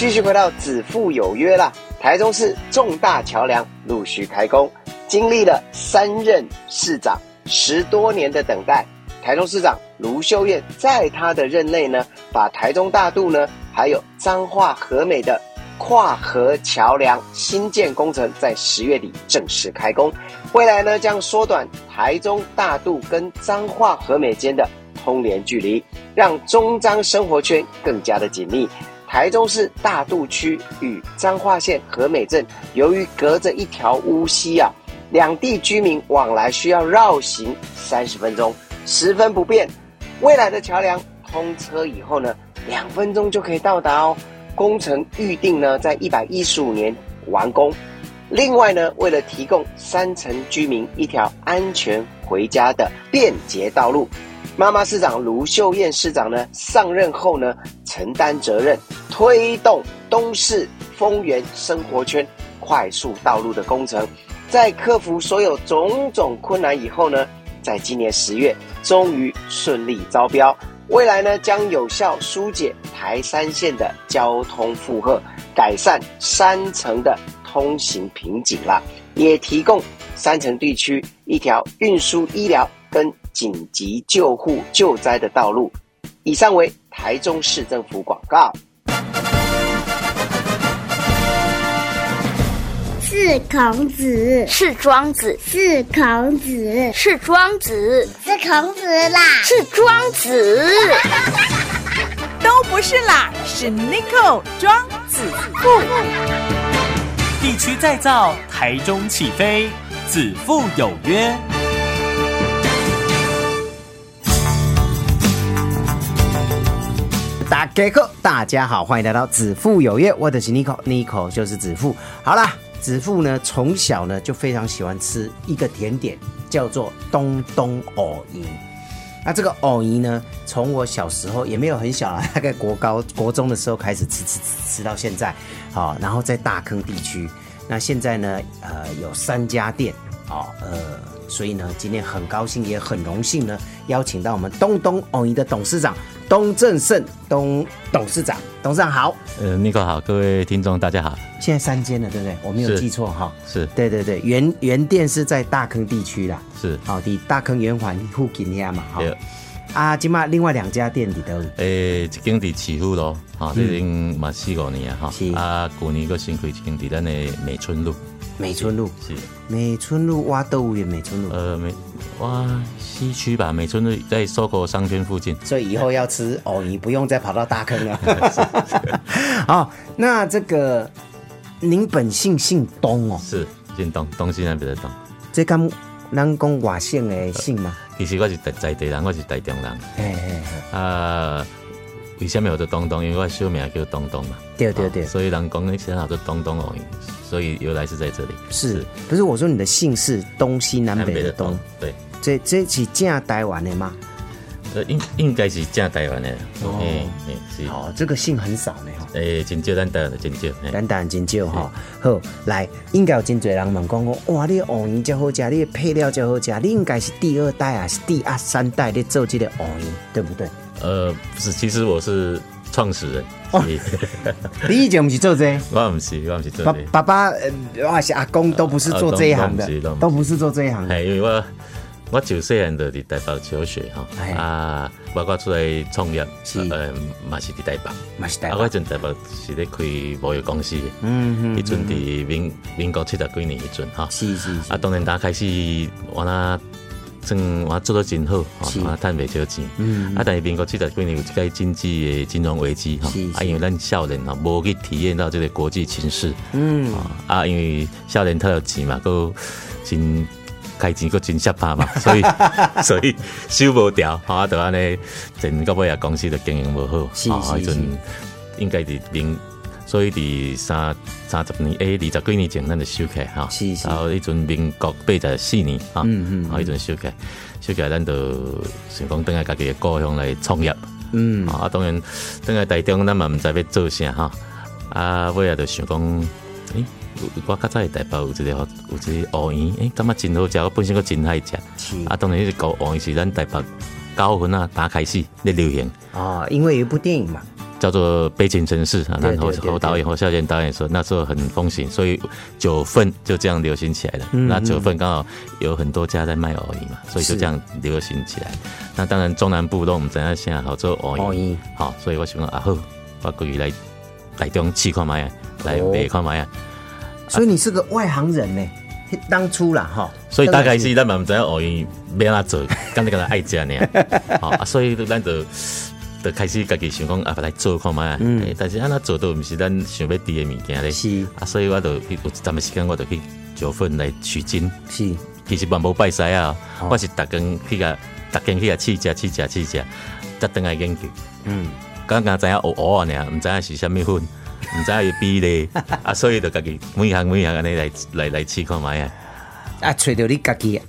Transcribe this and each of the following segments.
继续回到子父有约啦，台中市重大桥梁陆续开工，经历了三任市长十多年的等待，台中市长卢秀燕在他的任内呢，把台中大渡呢，还有彰化和美的跨河桥梁新建工程，在十月底正式开工，未来呢将缩短台中大渡跟彰化和美间的通联距离，让中彰生活圈更加的紧密。台中市大肚区与彰化县和美镇，由于隔着一条乌溪啊，两地居民往来需要绕行三十分钟，十分不便。未来的桥梁通车以后呢，两分钟就可以到达哦。工程预定呢，在一百一十五年完工。另外呢，为了提供三层居民一条安全回家的便捷道路。妈妈市长卢秀燕市长呢上任后呢，承担责任，推动东市丰原生活圈快速道路的工程，在克服所有种种困难以后呢，在今年十月终于顺利招标，未来呢将有效疏解台山线的交通负荷，改善山城的通行瓶颈了，也提供山城地区一条运输医疗跟。紧急救护救灾的道路。以上为台中市政府广告。是孔子，是庄子，是孔子，是庄子，是孔子啦，是庄子，都不是啦，是 n i c o 庄子富。地区再造，台中起飞，子父有约。大家好，大家好，欢迎来到子父有约。我的是 Nico，Nico 就是子父。好啦，子父呢从小呢就非常喜欢吃一个甜点，叫做东东藕泥。那这个藕泥呢，从我小时候也没有很小了，大概国高国中的时候开始吃吃吃吃到现在。好，然后在大坑地区，那现在呢，呃，有三家店。哦，呃，所以呢，今天很高兴，也很荣幸呢，邀请到我们东东藕泥的董事长。东正盛东董事长，董事长好，呃，尼克好，各位听众大家好。现在三间了，对不对？我没有记错哈。是，对对对，原原店是在大坑地区啦。是，好的，大坑圆环附近遐嘛。对。啊，今嘛另外两家店里头，诶，一间伫起富咯，啊，这间嘛四五年啊，哈。是。啊，去年个新开一间伫咱的美村路。美村路是。美村路挖豆腐园美村路。呃，美。哇，西区吧，美村路在搜狗商圈附近，所以以后要吃哦，你不用再跑到大坑了。好，那这个您本姓姓东哦，是姓东，东西那边的东。这刚咱讲外姓的姓吗？其实我是在在地人，我是台中人。嘿嘿啊，为什么有的东东？因为我小名叫东东嘛。对对对，所以人讲那些好多东东藕泥，所以由来是在这里。是，不是我说你的姓是东西南北的东？对。这这是正台湾的吗？呃，应应该是正台湾的。哦，是。哦，这个姓很少呢。诶，真少，咱台湾的真少。咱台湾真少哈。好，来，应该有真侪人问讲讲，哇，你芋圆真好食，你配料真好食，你应该是第二代啊，是第二三代在做这个芋圆，对不对？呃，不是，其实我是创始人。你以前不是做这？我不是，我不是做这。爸爸，我还是阿公，都不是做这一行的，都不是做这一行。的。因为我。我九岁人就伫台北求学哈，啊，包括出来创业，呃，嘛是伫台北，嘛是台北。啊，我阵台北是咧开贸易公司，嗯嗯，迄阵伫民民国七十几年迄阵哈，是是是。啊，当然，打开始我那算我做得真好，啊，赚袂少钱，嗯。啊，但是民国七十几年有一个经济的金融危机哈，啊，因为咱少年啊，无去体验到这个国际情势，嗯。啊，因为少年太有钱嘛，够真。开钱个真失怕嘛，所以 所以收无掉，啊，就安尼，整个尾啊公司就经营无好，啊，迄阵应该伫零，所以伫三三十年，诶，二十几年前咱就收起哈，然后迄阵民国八十四年，啊，嗯嗯，啊，迄阵收起，收起，咱就想讲等下家己的故乡来创业，嗯，啊，当然等下台中咱嘛毋知要做啥哈，啊，尾啊就想讲，诶。我较早台北有一个有一个芋圆，诶，感觉真好食，我本身个真爱食。啊，当然是搞芋圆是咱台北九分啊，打开始咧流行。哦，因为有一部电影嘛。叫做《悲情城市》啊，对然后对对侯导演、侯孝贤导演说那时候很风行，所以九份就这样流行起来了。嗯那九份刚好有很多家在卖藕饮嘛，所以就这样流行起来。那当然中南部都我们怎样现在好做藕藕饮饮，好，所以我想讲啊好，我过去来来中试看卖啊，来哦卖看卖啊。所以你是个外行人呢，当初啦哈，所以大概是咱嘛毋知影学伊要安怎做，敢你敢爱食呢？好 啊，所以咱就就开始家己想讲啊，来做看卖啊。欸但是安那做都毋是咱想要滴的物件咧。是啊，所以我就有一段时间，我就去九份来取经。是其实嘛无拜师啊，我是逐工去甲逐工去甲试食试食试食，才等来研究。嗯，刚刚知影学学啊尔，毋知影是啥物粉，毋知影伊比例啊，所以就家己每项每项安尼来来来试看卖啊。啊，找到你家己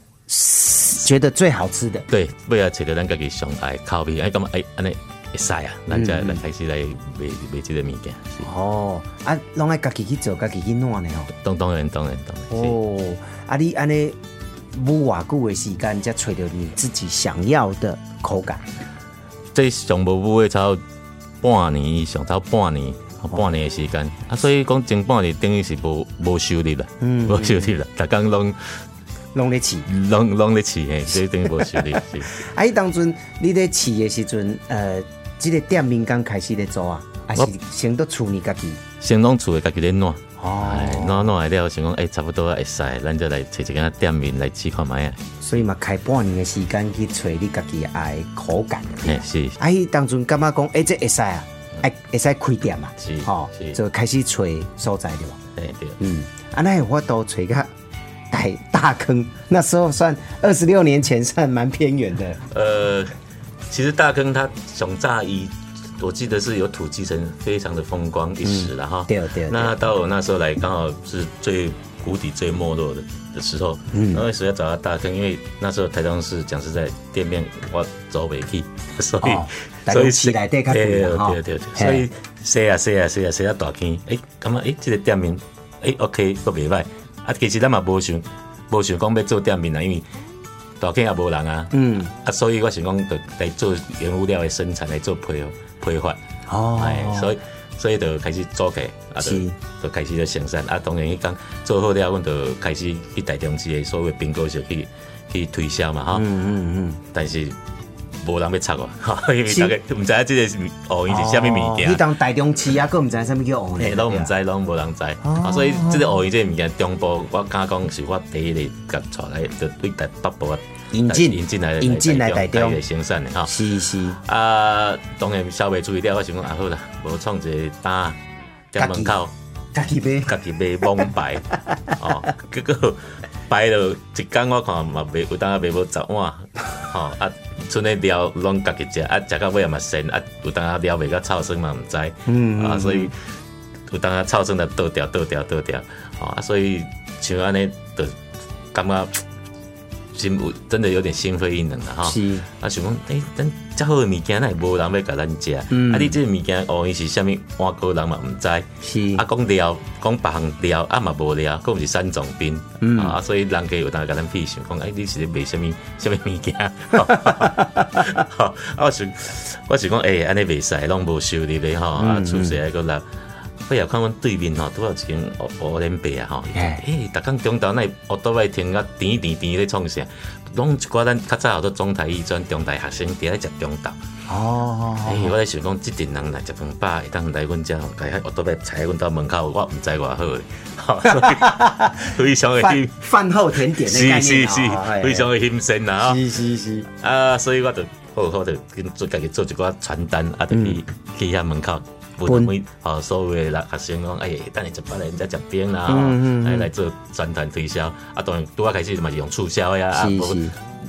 觉得最好吃的，对，尾啊找到咱家己上爱的口味，哎，咁哎安尼会使啊，咱才来开始来卖卖即个物件。哦，啊，拢爱家己去做，家己去弄呢哦。当当然当然当然。哦，啊，你安尼冇偌久的时间，才找到你自己想要的口感。这上无母的超半年以上，超半年。半年的时间啊，所以讲前半年等于是无无收入啦，嗯无收入啦，逐工拢弄咧饲，拢拢咧饲嘿，所以等于无收入。是 啊，伊当阵你咧饲的时阵，呃，即、个店面刚开始咧做啊，还是先到厝里家己。先拢厝里家己咧暖，哦哎，暖暖的了，想讲哎，差不多会使，咱就来找一间店面来试看卖啊。所以嘛，开半年的时间去找你家己爱的口感。嘿，是啊，伊当阵感觉讲，哎、这会使啊，哎，会使开店嘛，是哦，就开始找所在对吧？哎对。嗯，啊，那有法都找个大大坑，那时候算二十六年前，算蛮偏远的。呃，其实大坑它熊乍一，我记得是有土鸡城非常的风光一时了哈。对对对那到我那时候来，刚好是最谷底、最没落的的时候。嗯。那时候要找到大坑，因为那时候台中市讲是在店面我走不去，所以、哦所以市内底较贵对对对对，嘿所以洗啊洗啊洗啊洗啊大坑，诶，感觉诶，这个店面诶 OK 都袂歹。啊，其实咱嘛无想无想讲要做店面啊，因为大坑也无人啊。嗯，啊，所以我想讲，就来做原物料的生产，来做批批发，哦，哎，所以所以就开始做起，啊，就开始就生产，啊，当然迄讲做好了，阮就开始去台中市的所谓苹果就去去推销嘛，哈，嗯嗯嗯，但是无人要插我，哈，因为大家毋知影即个哦，伊是啥物物件。你。当台中市啊，佫唔知啥物叫红嘿，呢？拢毋知，拢无人知，哦。啊，所以即个学伊即个物件，中部我敢讲是我第一个甲带来，就对台北部啊引进引进来引进来台中来生产的哈。是是，啊，当然消费注意了，我想讲啊好啦，无创一个单在门口，家己买，家己卖蒙牌，哦，结果摆了一工，我看嘛卖有当啊卖无十碗，吼啊，剩的料拢家己食，啊食到尾也嘛鲜，啊有当啊料卖到臭酸嘛毋知，嗯啊，所以有当啊臭酸就倒掉倒掉倒掉，哦啊，所以像安尼就感觉心有真的有点心灰意冷了哈。是啊，想讲，诶、咱遮好的物件，那无人要甲咱食。嗯啊，你这个物件，哦，伊是啥物外国，人嘛毋知。是啊，讲料，讲别项料，啊嘛无料，讲是三种兵。嗯啊，所以人家有当甲咱屁想讲，诶、你是咧卖啥物啥物物件？吼啊，我想，我想讲，诶、安尼袂使，拢无收入的吼，啊，嗯厝势还个来。我也看阮对面吼，拄有一间乌乌连白啊吼，哎诶，逐工中昼那乌倒来停啊，甜甜甜咧创啥？拢一寡咱较早有做中台艺专中大学生伫咧食中昼。哦，哎、我咧想讲，即阵人来食饭饱，会当来阮遮吼，家迄乌倒来 踩阮兜门口，我毋知偌好 非常的饭欣，饭后甜点的概念是是是非常的新鲜啊。是是是，啊，所以我就好好就跟做家己做一寡传单，啊，就去去遐门口。分每哦，所有的人学生讲，哎，等你一百人在食饼啦，嗯嗯嗯来来做宣传推销。啊，当然拄啊开始嘛是用促销呀，啊，无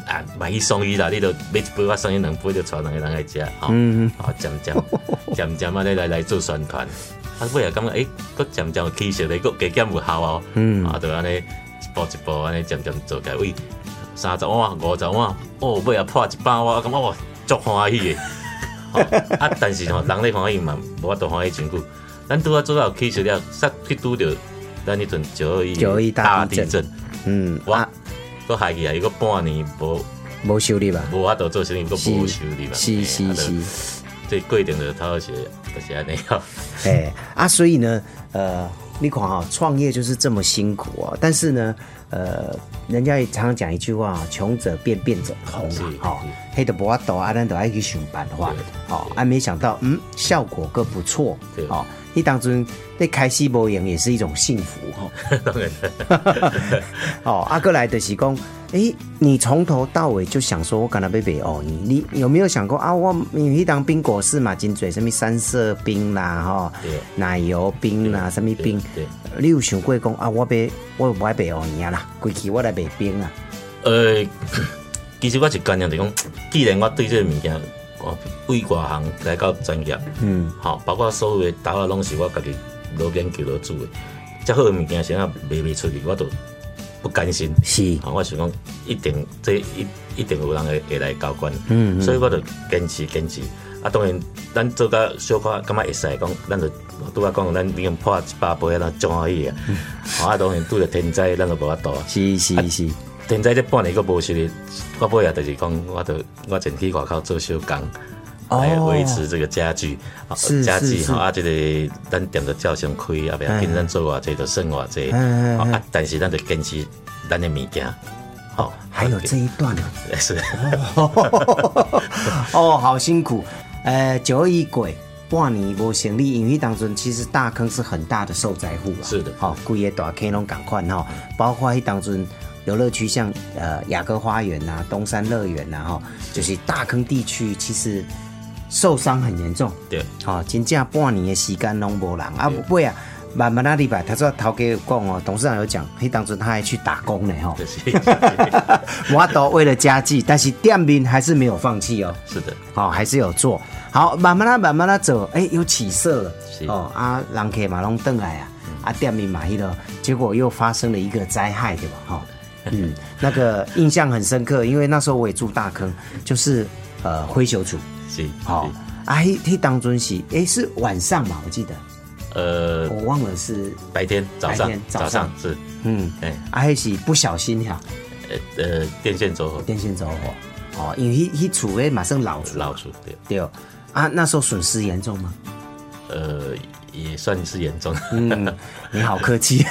啊买一送一啦，你都买一杯我送你两杯，就带两个人来食，吼，嗯啊，渐渐 渐渐啊，来来来做宣传。啊，尾也感觉诶，佫渐渐起色咧，佫加减有效哦，嗯啊，就安尼一步一步安尼渐渐做起来，喂，三十碗、五十碗，哦，尾也破一百碗，我感觉哇，足欢喜的。吼啊，但是吼，人咧欢喜嘛，无法度欢喜真久。咱拄啊做到起色了，煞去拄着咱迄阵九二一921大地震震，嗯，我啊，佫害去啊，伊个半年无无修理吧？无法度做生意，佫无修理吧，是是是，这规定的他是就是安尼哦。哎啊，所以呢，呃，你看哈、创业就是这么辛苦哦。但是呢，呃，人家也常常讲一句话，穷者变，变者通是啊，哈，黑的不要抖啊，咱都爱去想办法对，好，啊，没想到，嗯，效果个不错对，好，你当中那开西博营也是一种幸福哈。当然，哦，阿哥来的是讲，哎，你从头到尾就想说，我干那被北哦，你你有没有想过啊？我因为当冰果是嘛，金嘴什么三色冰啦，哈。对，奶油冰啦，什么冰。对，你有想过讲啊？我要我不爱北哦你啦，规气我来卖冰啊，呃，其实我是干念就讲，既然我对这个物件，我为外行来到专业，嗯，好，包括所有的豆啊拢是我家己老研究老煮的，遮好的物件，谁啊卖袂出去，我都不甘心。是，啊，我想讲，一定这一一定有人会会来交关，嗯嗯所以我就坚持坚持。啊，当然，咱做甲小可感觉会使讲，咱就拄仔讲，咱已经破一百杯啊，咱足欢喜啊。好啊，当然拄着天灾，咱就无法度啊。是是是，天灾这半年个无实力，到尾啊，就是讲，我就我前去外口做小工。来维持这个家具，啊哦是家具是吼啊，这个咱店就照常开，啊，不要紧，咱做偌济就算偌济，啊，但是咱就坚持咱的物件，好，还有这一段呢，是，哦，好辛苦，呃，九二一鬼。半年无成立，因为当中其实大坑是很大的受灾户啊。是的好、规个大坑拢赶快哈，包括迄当中游乐区，像呃雅阁花园呐、东山乐园呐，哈，就是大坑地区，其实受伤很严重。对，好、真正半年的时间拢无人啊，不会啊。慢慢那礼拜，他说头家有讲哦，董事长有讲，迄当中他还去打工呢哈。就是 我都为了家计，但是店面还是没有放弃哦。是的，好、还是有做好，慢慢的、慢慢的走，哎，有起色了，哦啊，人客嘛拢登来啊，啊，店面嘛，迄个结果又发生了一个灾害，对吧？哈、嗯，那个印象很深刻，因为那时候我也住大坑，就是呃灰球组，是，好、是。啊，迄迄当中是，哎，是晚上嘛，我记得，呃，我忘了是，白天早上早早上。上是，嗯，哎，啊，迄是不小心哈、呃呃，电线走火，电线走火，哦，因为迄迄厝诶马上老厝。老鼠对，对。哦，啊，那时候损失严重吗？呃，也算是严重，嗯，你好客气。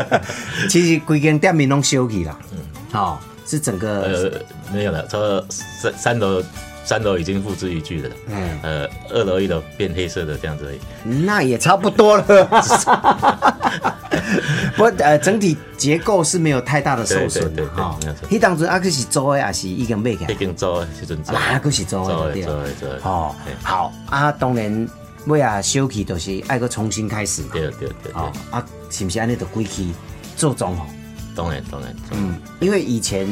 其实规间店面拢修起了，嗯，哦，是整个，呃，没有了，这三三楼三楼已经付之一炬了，嗯呃，二楼一楼变黑色的这样子而已，那也差不多了。不，呃，整体结构是没有太大的受损的对对对对哈没有错。迄当初啊，可是租的，也是已经买起已来，经做的时阵做的，啊，还是租的对了做的做的，哦，好啊，当然，尾啊修起就是爱个重新开始嘛。对对对对。哦，啊，是不是安尼就归去做装潢？当然当然，嗯，因为以前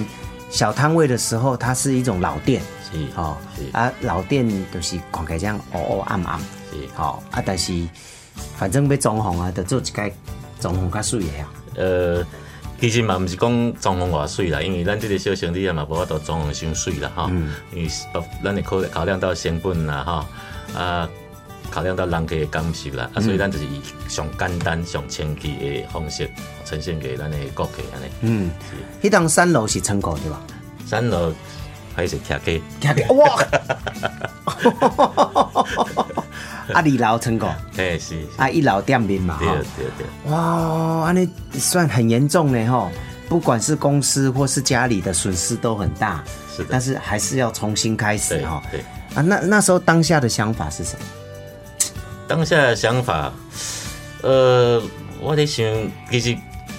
小摊位的时候，它是一种老店，是哦是。啊，老店就是看起来这样黑黑暗暗，是，好、啊，但是反正要装潢啊，就做一个装潢较水的啊。呃，其实嘛毋是講裝潢偌水啦，因为咱即个小生意也嘛，无法度裝潢伤水啦吼。因為呃咱会考考量到成本啦吼，啊，考量到人客的感受啦，啊，所以咱就是以上简单、上清气的方式呈现给咱的顾客安尼。嗯，迄栋三楼是仓库对吧？三楼还是徛街，看到哇！啊，二樓窗口，嘿是，是啊，一楼店面嘛，對哈、對對，哇，安尼算很严重呢，哈。不管是公司或是家里的损失都很大，是的但是还是要重新开始對哈。對。啊，那那时候当下的想法是什么？当下的想法，呃，我咧想，其实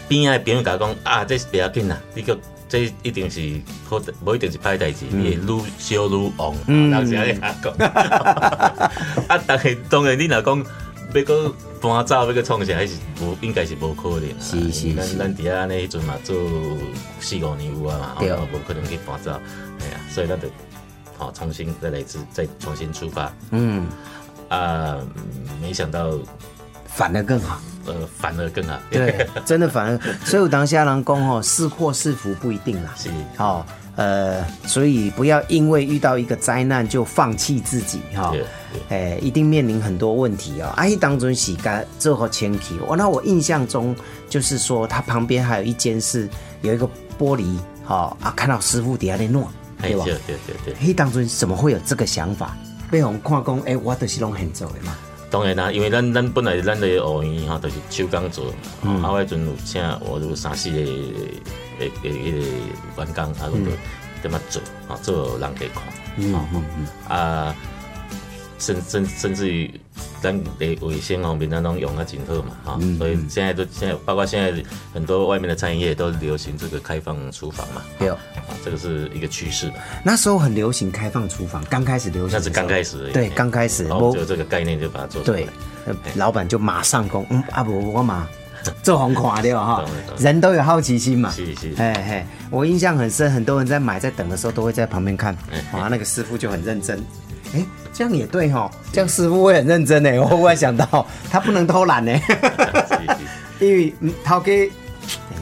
边仔的朋友甲我講啊，这是不要緊啦，你個這一定是好，無一定是歹代志，你會愈烧愈旺，嗯人是安尼甲講。啊，但是当然你若讲要搁搬走，要搁创啥，還是无应该是無可能啊。是是是咱咱伫遐安尼迄陣嘛做四五年有啊嘛，對哦無可能去搬走，哎呀，所以咱就好重新再来一次，再重新出发。嗯，啊，没想到反而更好。呃反而更好。对，真的反而，所以我当下人讲哦，是祸是福不一定啦。是哦，呃，所以不要因为遇到一个灾难就放弃自己哈对。哎，一定面临很多问题哦。阿姨当中洗干最后前提，我那我印象中就是说，他旁边还有一间是有一个玻璃，好、啊，看到师傅底下在弄，对吧？对对对对，嘿，当中怎么会有这个想法？被我们看讲，哎，我就是拢很做的嘛。当然啦，因为咱咱本来咱的学院吼，就是手工做，啊，我迄阵有请我有三四个诶诶迄个员工，啊，都点么做，啊，做人家看，嗯嗯嗯，啊，甚甚甚至于。咱的卫生方面，咱拢用啊真好嘛，哈，所以现在都现在，包括现在很多外面的餐饮业都流行这个开放厨房嘛，对，啊，这个是一个趋势。那时候很流行开放厨房，刚开始流行，那是刚开始，对，刚开始，就这个概念就把它做出来，老板就马上讲，嗯，阿伯我嘛做红垮掉哈，人都有好奇心嘛，是是，哎嘿，我印象很深，很多人在买在等的时候都会在旁边看，哇，那个师傅就很认真。哎，这样也对哈，这样师傅会很认真呢。我忽然想到，他不能偷懒呢，因为陶哥，你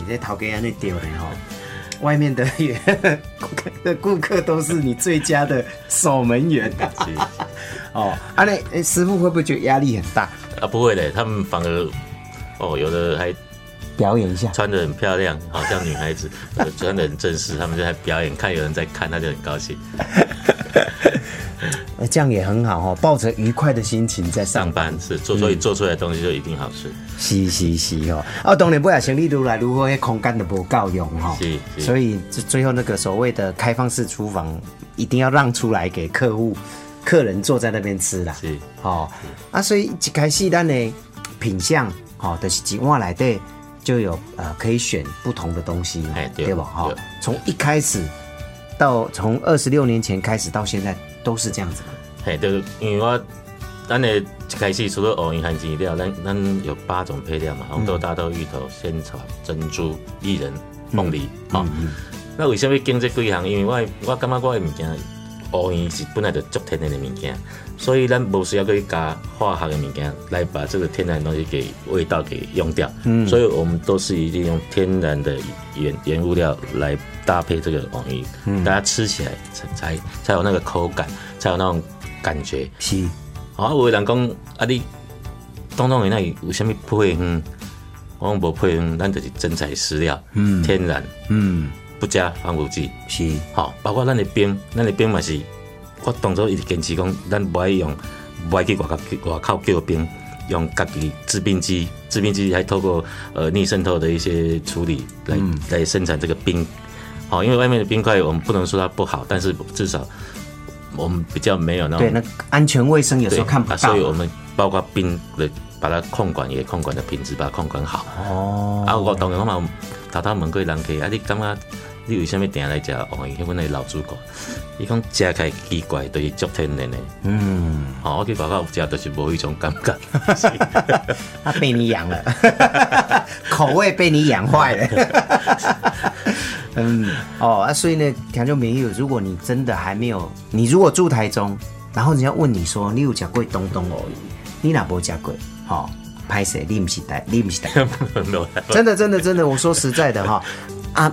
这陶哥安那丢了哈，外面的 顾客的顾客都是你最佳的守门员。哦，啊那师傅会不会觉得压力很大？啊，不会的，他们反而哦，有的还表演一下，穿的很漂亮，好像女孩子，穿的很正式，他们就在表演，看有人在看，他就很高兴。这样也很好哦，抱着愉快的心情在上班，是做，所以做出来的东西就一定好吃。是是是哦，哦，当然不要行李如来，如何那空间都不够用哈，是，所以最后那个所谓的开放式厨房一定要让出来给客户、客人坐在那边吃啦。是，哦，啊，所以一开始咱的品相，哦，的几碗来的，就有呃可以选不同的东西，哎，对吧？哈，从一开始到从二十六年前开始到现在。都是这样子的，嘿，就因为我，咱的一开始除了藕银含金料，咱咱有八种配料嘛，红豆、大豆、芋头、仙草、珍珠、薏仁、凤梨，好。那为什么经这几项？因为我我感觉我的物件，藕银是本来就足天然的物件，所以咱不需要去加化学的物件来把这个天然的东西给味道给用掉。嗯，所以我们都是一定用天然的原原物料来。搭配这个网鱼，大家吃起来才才才有那个口感，才有那种感觉。是，啊，有人讲啊，你东东那里有什么配方？我讲无配方，咱就是真材实料，嗯，天然，嗯，不加防腐剂。是，好，包括咱的冰，咱的冰嘛是，我当初一直坚持讲，咱不爱用，不爱去外口外口叫冰，用家己制冰机，制冰机还透过呃逆渗透的一些处理来来生产这个冰。好，因为外面的冰块，我们不能说它不好，但是至少我们比较没有那种对那安全卫生有时候看不到，所以我们包括冰的把它控管也控管的品质，把它控管好。哦，啊，我当然嘛，头头问过人客，啊，你感觉你为什么定来食哦？因为阮那老主顾，伊讲食起来奇怪，都是足天然的。嗯，好，我去报告食，就是无一种感觉。他被你养了，口味被你养坏了。嗯，哦啊，所以呢，听众朋友，如果你真的还没有，你如果住台中，然后人家问你说你有吃过东东哦，你哪无吃过？好，拍谁？你不是带，你不是带，真的，真的，真的，我说实在的哈，啊，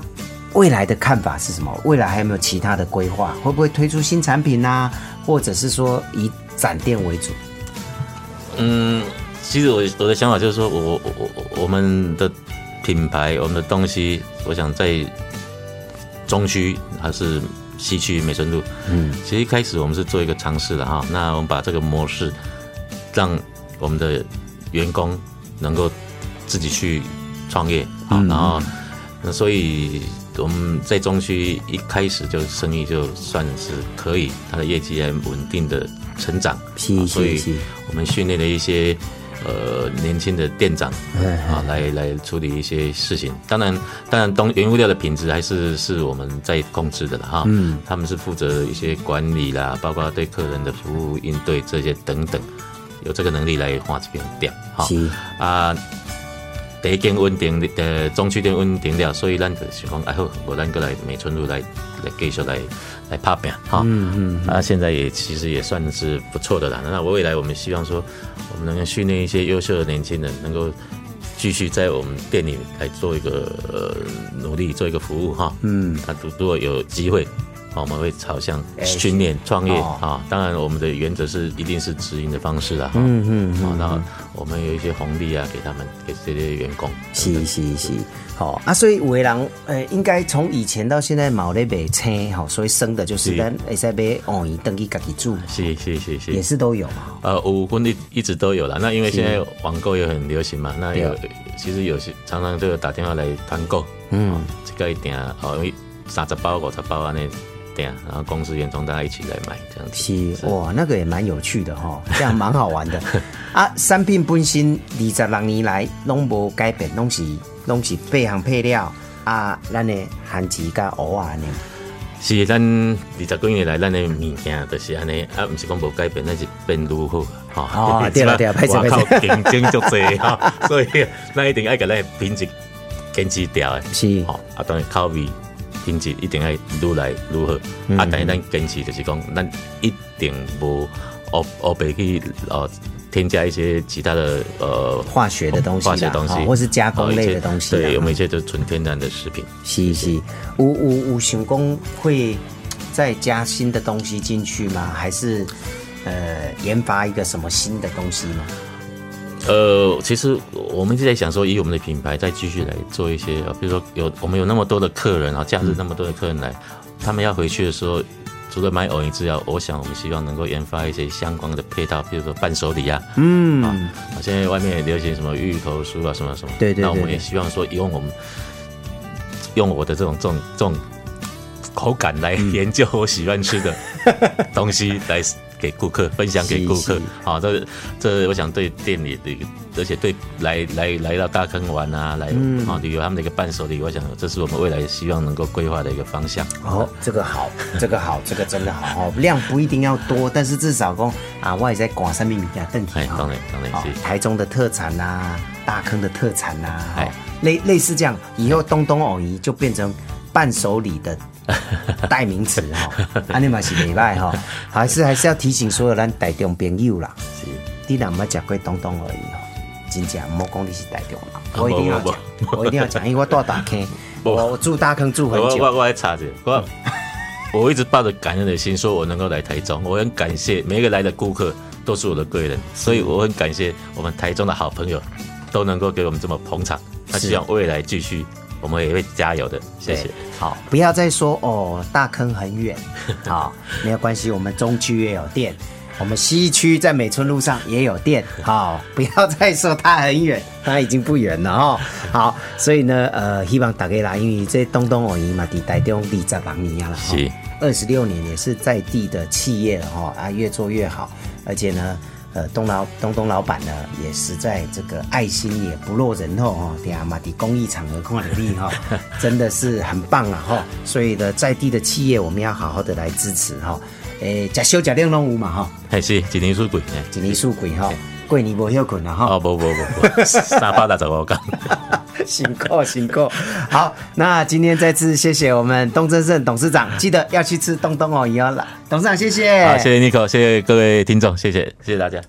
未来的看法是什么？未来还有没有其他的规划？会不会推出新产品呐？或者是说以展店为主？嗯，其实我我的想法就是说，我我我我们的品牌，我们的东西，我想在。中区还是西区美村路？嗯，其实一开始我们是做一个尝试的哈。那我们把这个模式，让我们的员工能够自己去创业啊。然后那，所以我们在中区一开始就生意就算是可以，它的业绩很稳定的成长。所以我们训练了一些。呃，年轻的店长啊，来来处理一些事情。当然，当然，东原物料的品质还是是我们在控制的了哈。嗯，他们是负责一些管理啦，包括对客人的服务应对这些等等，有这个能力来画这间店。好啊，第一间稳定的中区店稳定了，所以咱就想讲，哎好，我咱过来美村路来来继续来来拍饼哈。嗯嗯，啊，现在也其实也算是不错的了。那我未来我们希望说。我们能够训练一些优秀的年轻人，能够继续在我们店里来做一个呃努力，做一个服务哈。嗯，啊如如果有机会，我们会朝向哎训练创业哦啊。当然，我们的原则是一定是直营的方式啊。嗯嗯然后我们有一些红利啊，给他们给这些员工。是是是，好、啊，所以有的人，呃，应该从以前到现在冇咧卖青，吼，所以生的就是是咱会使买黄鱼登记家己住，是是是是，也是都有嘛。呃，五 quân 一一直都有了。那因为现在网购也很流行嘛，那有其实有些常常就有打电话来团购，嗯，这个一点哦，因为三十包、五十包啊那点，然后公司员工大家一起来买这样子。是哇，那个也蛮有趣的哈、这样蛮好玩的 啊。产品本身二十六年来拢无改变，拢是拢是配行配料啊，咱的番薯甲蚵啊呢。是咱二十几年来，咱的物件就是安尼，啊，毋是讲无改变，咱是变愈好，吼、哦对了对了不好意思外不好意口竞争足济哈，所以咱一定要甲咱的品质坚持掉的。是吼、啊，当然口味品质一定要愈来愈好，嗯啊，但是咱坚持就是讲，咱一定无哦哦白去呃添加一些其他的呃化学的东西啦化学东西哦，或是加工类的东西啦对，我们一些就是纯天然的食品。是是，有有有想工会再加新的东西进去吗？还是呃研发一个什么新的东西吗？呃，其实我们一直在想说，以我们的品牌再继续来做一些，呃比如说有我们有那么多的客人啊，假日那么多的客人来，他们要回去的时候，除了买藕饮之外，我想我们希望能够研发一些相关的配套，比如说伴手礼啊，嗯，啊，现在外面也流行什么芋头酥啊，什么什么，对对对那我们也希望说，用我们用我的这种这种这种口感来嗯。研究我喜欢吃的东西来给顾客分享给顾客。好，这这我想对店里的，而且对来来来到大坑玩啊，来嗯啊旅游他们的一个伴手礼，我想这是我们未来希望能够规划的一个方向。哦，这个好，这个好，这个真的好哦。量不一定要多，但是至少讲啊，我也在广三米米家邓体哎，当然当然哦是，台中的特产呐、大坑的特产呐、类类似这样，以后东东藕姨就变成伴手礼的 代名词 哈，安尼嘛是礼拜哈，还是还是要提醒所有咱台中朋友啦，是。你若捌食过东东而已哈，真正莫讲你是台中人，啊我一定要不讲，我一定要讲，因为我住大坑，我我住大坑住很久，我我我还插着，我我一直抱着感恩的心，说我能够来台中，我很感谢每一个来的顾客都是我的贵人，所以我很感谢我们台中的好朋友都能够给我们这么捧场。那希望未来继续，我们也会加油的，谢谢。好，不要再说哦，大坑很远，好，没有关系，我们中区也有店，我们西区在美村路上也有店，好，不要再说它很远，它已经不远了哦、好，所以呢，呃，希望大家来，因为这东东而已嘛，伫台中二十六年了，哈是二十六年也是在地的企业了哈，啊，越做越好，而且呢。呃，东老东东老板呢，也实在这个爱心也不落人后哈，对啊，马迪公益场合看力哈，真的是很棒啊哈。所以呢，在地的企业我们要好好的来支持哈。诶，假修假量拢有嘛哈，还是一年出贵呢？一年数贵哈，过年无休困啊哈。哦，不不不不，三百六十五天。辛苦辛苦。好，那今天再次谢谢我们东正盛董事长，记得要去吃东东哦，也要来。董事长，谢谢。好，谢谢 Nico，谢谢各位听众，谢谢谢谢大家。